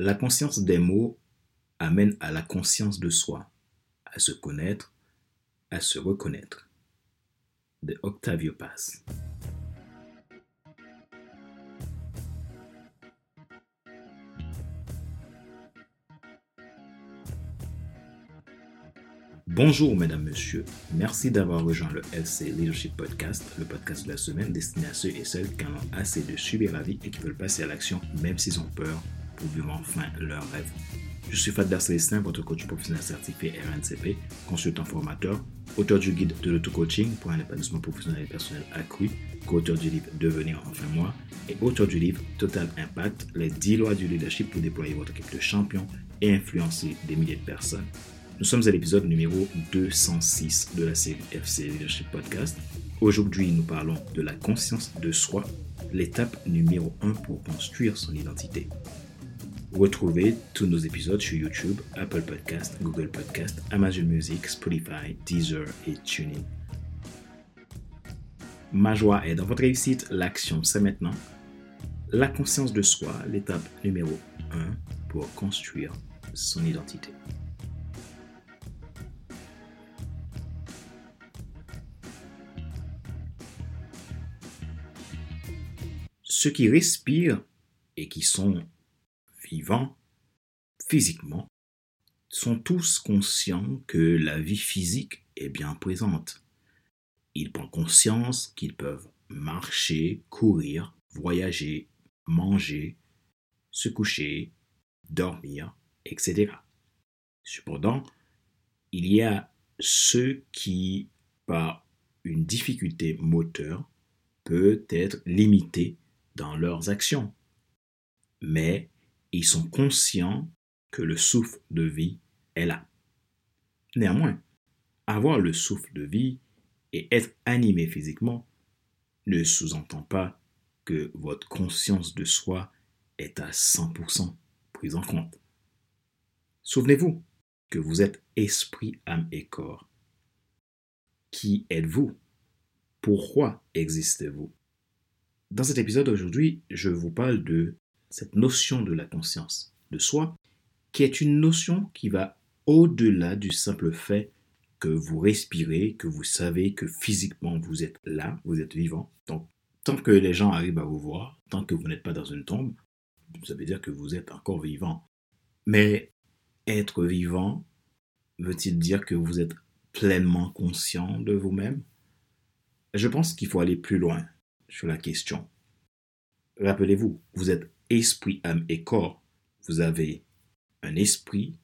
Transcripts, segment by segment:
La conscience des mots amène à la conscience de soi, à se connaître, à se reconnaître. De Octavio Paz. Bonjour mesdames, messieurs. Merci d'avoir rejoint le FC Leadership Podcast, le podcast de la semaine destiné à ceux et celles qui en ont assez de subir la vie et qui veulent passer à l'action même s'ils ont peur pour vivre enfin leur rêve. Je suis Fadler Célestin, votre coach professionnel certifié RNCP, consultant formateur, auteur du guide de l'auto-coaching pour un épanouissement professionnel et personnel accru, co-auteur du livre Devenir enfin moi et auteur du livre Total Impact, les 10 lois du leadership pour déployer votre équipe de champions et influencer des milliers de personnes. Nous sommes à l'épisode numéro 206 de la série FC Leadership Podcast. Aujourd'hui, nous parlons de la conscience de soi, l'étape numéro 1 pour construire son identité. Retrouvez tous nos épisodes sur YouTube, Apple Podcast, Google Podcast, Amazon Music, Spotify, Deezer et TuneIn. Ma joie est dans votre réussite, l'action c'est maintenant. La conscience de soi, l'étape numéro 1 pour construire son identité. ceux qui respirent et qui sont vivants physiquement sont tous conscients que la vie physique est bien présente. Ils prennent conscience qu'ils peuvent marcher, courir, voyager, manger, se coucher, dormir, etc. Cependant, il y a ceux qui, par une difficulté moteur, peut être limités dans leurs actions. Mais ils sont conscients que le souffle de vie est là. Néanmoins, avoir le souffle de vie et être animé physiquement ne sous-entend pas que votre conscience de soi est à 100% prise en compte. Souvenez-vous que vous êtes esprit, âme et corps. Qui êtes-vous? Pourquoi existez-vous? Dans cet épisode aujourd'hui, je vous parle de cette notion de la conscience de soi, qui est une notion qui va au-delà du simple fait que vous respirez, que vous savez que physiquement vous êtes là, vous êtes vivant. Donc, tant que les gens arrivent à vous voir, tant que vous n'êtes pas dans une tombe, ça veut dire que vous êtes encore vivant. Mais être vivant veut-il dire que vous êtes pleinement conscient de vous-même? Je pense qu'il faut aller plus loin sur la question. Rappelez-vous, vous êtes esprit, âme et corps. Vous avez un esprit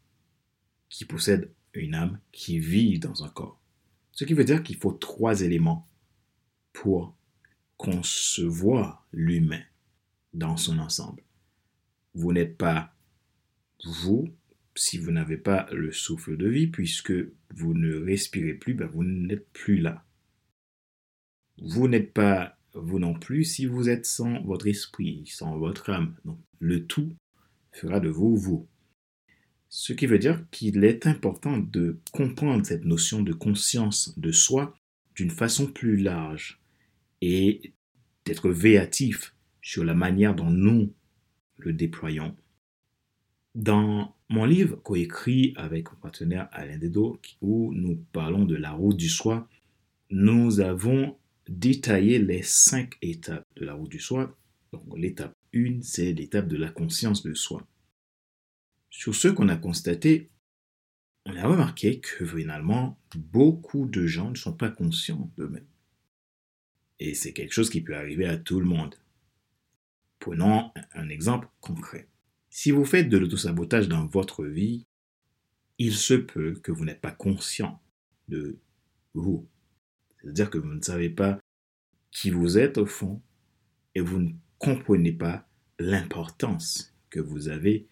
qui possède une âme qui vit dans un corps. Ce qui veut dire qu'il faut trois éléments pour concevoir l'humain dans son ensemble. Vous n'êtes pas vous si vous n'avez pas le souffle de vie, puisque vous ne respirez plus, ben vous n'êtes plus là. Vous n'êtes pas vous non plus si vous êtes sans votre esprit, sans votre âme. Donc, le tout fera de vous vous. Ce qui veut dire qu'il est important de comprendre cette notion de conscience de soi d'une façon plus large et d'être véatif sur la manière dont nous le déployons. Dans mon livre coécrit avec mon partenaire Alain Dedo, où nous parlons de la route du soi, nous avons détailler les cinq étapes de la route du soi. Donc l'étape 1, c'est l'étape de la conscience de soi. Sur ce qu'on a constaté, on a remarqué que finalement, beaucoup de gens ne sont pas conscients d'eux-mêmes. Et c'est quelque chose qui peut arriver à tout le monde. Prenons un exemple concret. Si vous faites de l'autosabotage dans votre vie, il se peut que vous n'êtes pas conscient de vous. C'est-à-dire que vous ne savez pas qui vous êtes au fond et vous ne comprenez pas l'importance que vous avez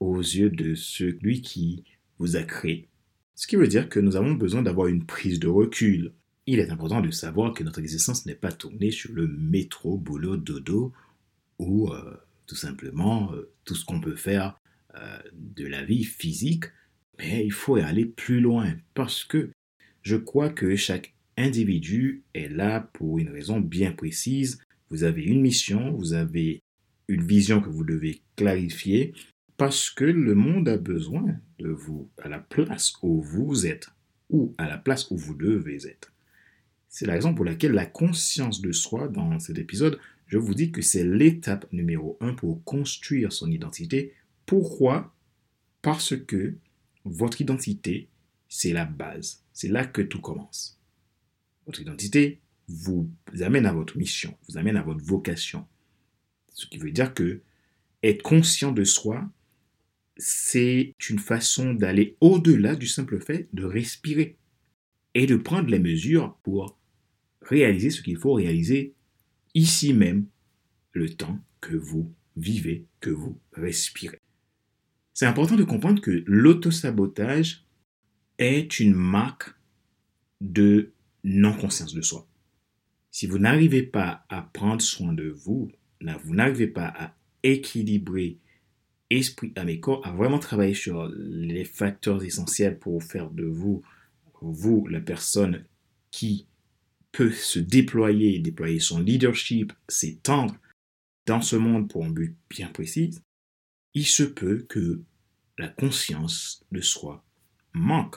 aux yeux de celui qui vous a créé. Ce qui veut dire que nous avons besoin d'avoir une prise de recul. Il est important de savoir que notre existence n'est pas tournée sur le métro, boulot, dodo ou euh, tout simplement euh, tout ce qu'on peut faire euh, de la vie physique, mais il faut aller plus loin parce que je crois que chaque individu est là pour une raison bien précise. Vous avez une mission, vous avez une vision que vous devez clarifier parce que le monde a besoin de vous à la place où vous êtes ou à la place où vous devez être. C'est la raison pour laquelle la conscience de soi dans cet épisode, je vous dis que c'est l'étape numéro un pour construire son identité. Pourquoi? Parce que votre identité, c'est la base. C'est là que tout commence. Votre identité vous amène à votre mission, vous amène à votre vocation. Ce qui veut dire que être conscient de soi, c'est une façon d'aller au-delà du simple fait de respirer et de prendre les mesures pour réaliser ce qu'il faut réaliser ici même, le temps que vous vivez, que vous respirez. C'est important de comprendre que l'autosabotage est une marque de non-conscience de soi. Si vous n'arrivez pas à prendre soin de vous, vous n'arrivez pas à équilibrer esprit, âme et corps, à vraiment travailler sur les facteurs essentiels pour faire de vous, vous, la personne qui peut se déployer, déployer son leadership, s'étendre dans ce monde pour un but bien précis, il se peut que la conscience de soi manque.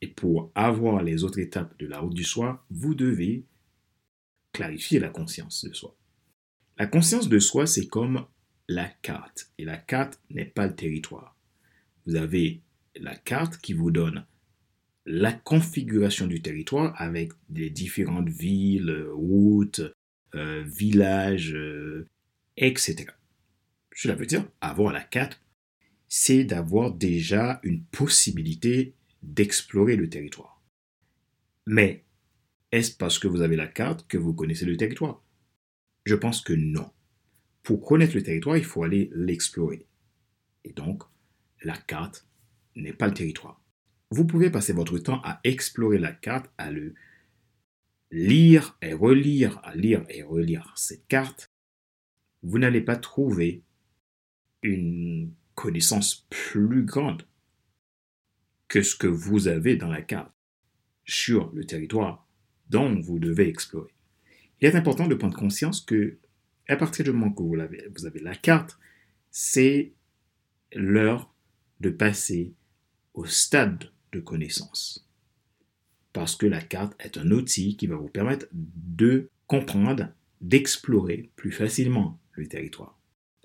Et pour avoir les autres étapes de la route du soi, vous devez clarifier la conscience de soi. La conscience de soi, c'est comme la carte. Et la carte n'est pas le territoire. Vous avez la carte qui vous donne la configuration du territoire avec les différentes villes, routes, euh, villages, euh, etc. Cela veut dire avoir la carte, c'est d'avoir déjà une possibilité d'explorer le territoire. Mais est-ce parce que vous avez la carte que vous connaissez le territoire? Je pense que non. Pour connaître le territoire, il faut aller l'explorer. Et donc, la carte n'est pas le territoire. Vous pouvez passer votre temps à explorer la carte, à le lire et relire, à lire et relire cette carte. Vous n'allez pas trouver une connaissance plus grande que ce que vous avez dans la carte sur le territoire dont vous devez explorer. Il est important de prendre conscience que à partir du moment que vous avez, vous avez la carte, c'est l'heure de passer au stade de connaissance. Parce que la carte est un outil qui va vous permettre de comprendre, d'explorer plus facilement le territoire.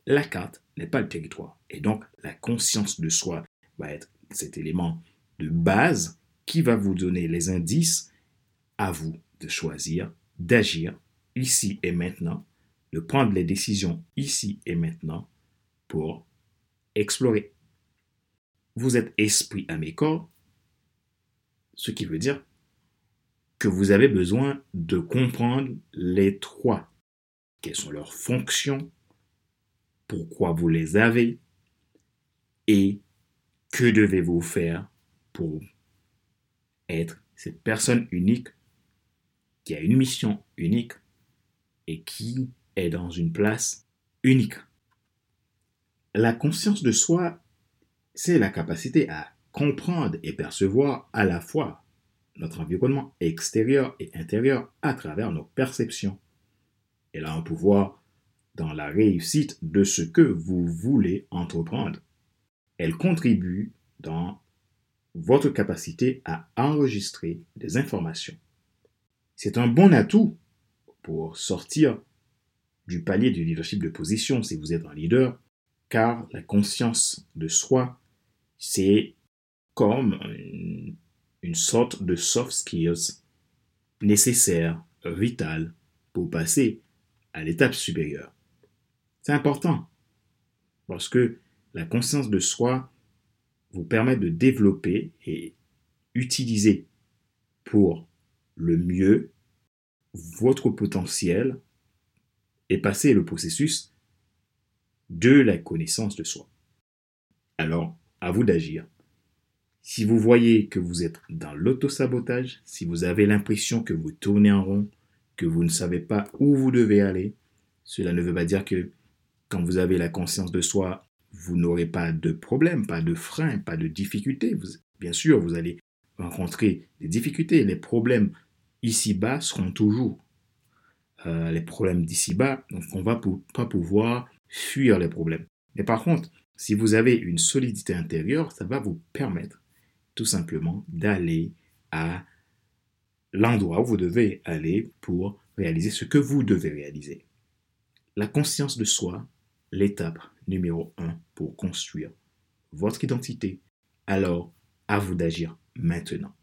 La carte n'est pas le territoire. Et donc, la conscience de soi va être cet élément de base qui va vous donner les indices à vous de choisir, d'agir ici et maintenant de prendre les décisions ici et maintenant pour explorer. Vous êtes esprit à mes corps, ce qui veut dire que vous avez besoin de comprendre les trois. Quelles sont leurs fonctions, pourquoi vous les avez et que devez-vous faire pour être cette personne unique qui a une mission unique et qui est dans une place unique? La conscience de soi, c'est la capacité à comprendre et percevoir à la fois notre environnement extérieur et intérieur à travers nos perceptions. Elle a un pouvoir dans la réussite de ce que vous voulez entreprendre. Elle contribue dans votre capacité à enregistrer des informations. C'est un bon atout pour sortir du palier du leadership de position si vous êtes un leader, car la conscience de soi, c'est comme une, sorte de soft skills nécessaire, vital, pour passer à l'étape supérieure. C'est important parce que la conscience de soi vous permet de développer et utiliser pour le mieux votre potentiel et passer le processus de la connaissance de soi. Alors, à vous d'agir. Si vous voyez que vous êtes dans l'autosabotage, si vous avez l'impression que vous tournez en rond, que vous ne savez pas où vous devez aller, cela ne veut pas dire que quand vous avez la conscience de soi, vous n'aurez pas de problème, pas de frein, pas de difficultés. bien sûr, vous allez rencontrer des difficultés. Les problèmes ici-bas seront toujours euh, les problèmes d'ici-bas, donc on va pas pouvoir fuir les problèmes. Mais par contre, Si vous avez une solidité intérieure, ça va vous permettre tout simplement d'aller à l'endroit où vous devez aller pour réaliser ce que vous devez réaliser. La conscience de soi, l'étape numéro un pour construire votre identité. Alors, à vous d'agir maintenant.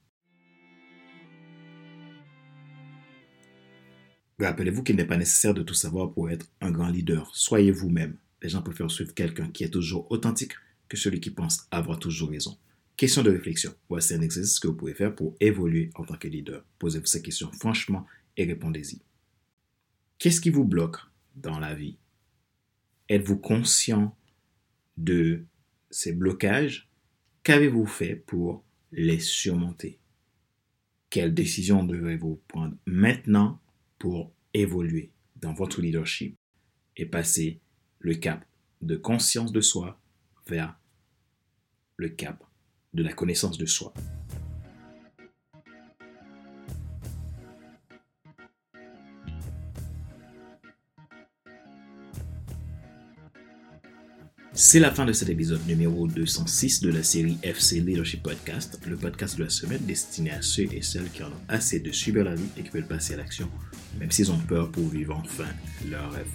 Rappelez-vous qu'il n'est pas nécessaire de tout savoir pour être un grand leader. Soyez vous-même. Les gens préfèrent suivre quelqu'un qui est toujours authentique que celui qui pense avoir toujours raison. Question de réflexion. Voici un exercice que vous pouvez faire pour évoluer en tant que leader. Posez-vous ces questions franchement et répondez-y. Qu'est-ce qui vous bloque dans la vie? Êtes-vous conscient de ces blocages? Qu'avez-vous fait pour les surmonter? Quelles décisions devez-vous prendre maintenant pour évoluer dans votre leadership et passer le cap de conscience de soi vers le cap de la connaissance de soi? C'est la fin de cet épisode numéro 206 de la série FC Leadership Podcast, le podcast de la semaine destiné à ceux et celles qui en ont assez de subir la vie et qui veulent passer à l'action, même s'ils ont peur pour vivre enfin leur rêve.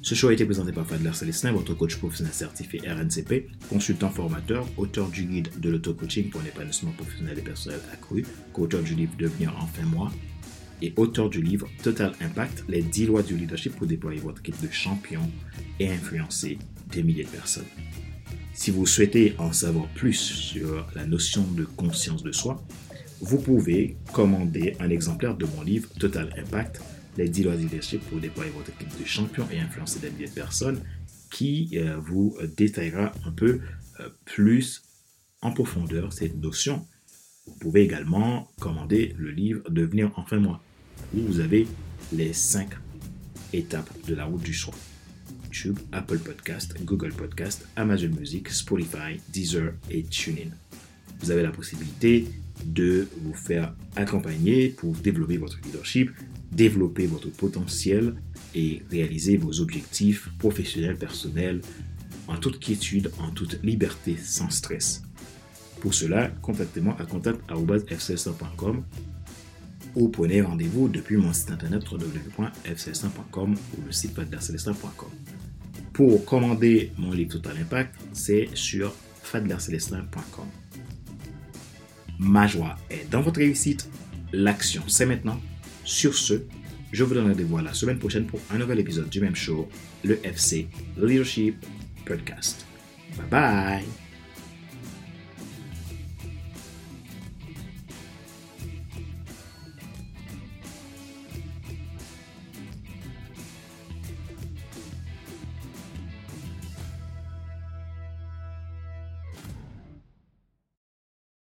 Ce show a été présenté par Fadler Célestin, votre coach professionnel certifié RNCP, consultant formateur, auteur du guide de l'auto-coaching pour l'épanouissement professionnel et personnel accru, co-auteur du livre Devenir enfin moi, et auteur du livre Total Impact, les 10 lois du leadership pour déployer votre équipe de champions et influencer des milliers de personnes. Si vous souhaitez en savoir plus sur la notion de conscience de soi, vous pouvez commander un exemplaire de mon livre Total Impact les 10 lois leadership pour déployer votre équipe de champions et influencer des milliers de personnes qui euh, vous détaillera un peu euh, plus en profondeur cette notion. Vous pouvez également commander le livre Devenir enfin moi, vous avez les 5 étapes de la route du choix. YouTube, Apple Podcast, Google Podcast, Amazon Music, Spotify, Deezer et TuneIn. Vous avez la possibilité de vous faire accompagner pour développer votre leadership, développer votre potentiel et réaliser vos objectifs professionnels, personnels, en toute quiétude, en toute liberté, sans stress. Pour cela, contactez-moi à contact.fcs100.com ou prenez rendez-vous depuis mon site internet www.fcs100.com ou le site fadlercelestin.com. Pour commander mon livre Total Impact, c'est sur fadlercelestin.com. Ma joie est dans votre réussite. L'action, c'est maintenant. Sur ce, je vous donne rendez-vous la semaine prochaine pour un nouvel épisode du même show, le FC Leadership Podcast. Bye bye